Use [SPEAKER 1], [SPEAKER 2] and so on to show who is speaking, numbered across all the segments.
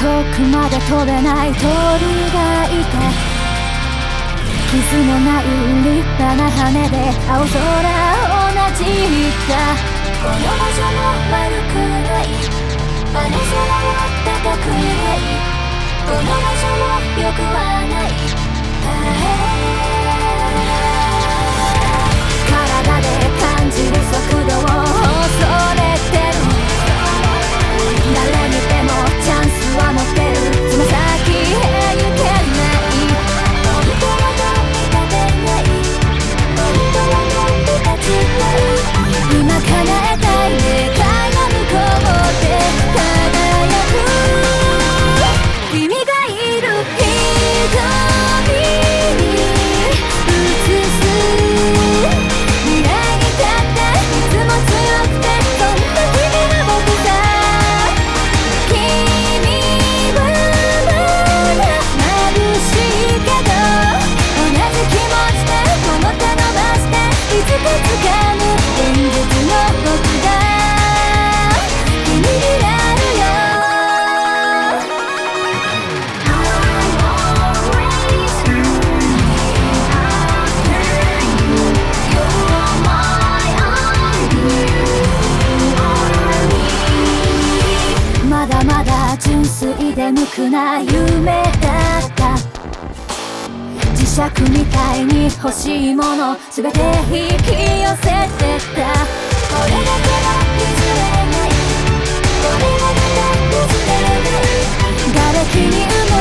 [SPEAKER 1] 遠くまで飛べない鳥がいた傷のない立派な羽で青空をなじった。この場所も悪くない。あの空た。純粋で無垢な夢だった。磁石みたいに欲しいもの全て引き寄せてた。これだけは譲れない。これだけは譲れない。瓦礫に埋も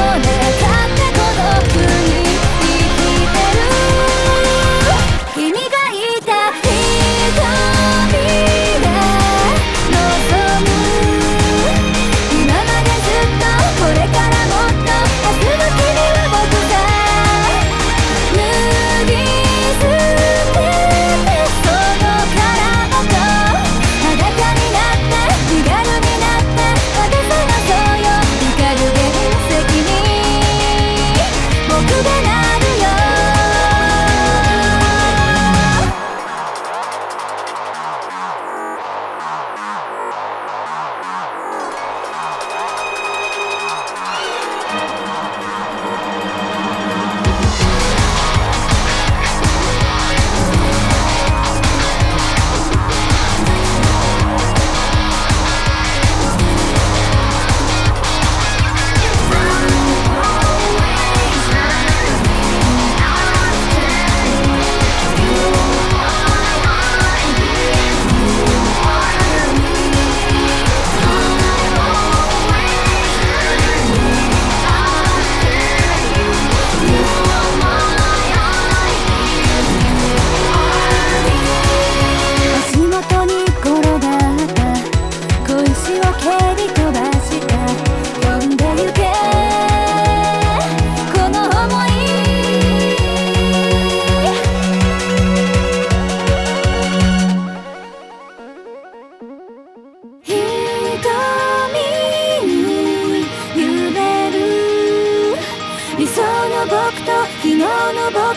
[SPEAKER 1] っ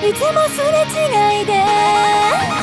[SPEAKER 1] ていつもすれ違いで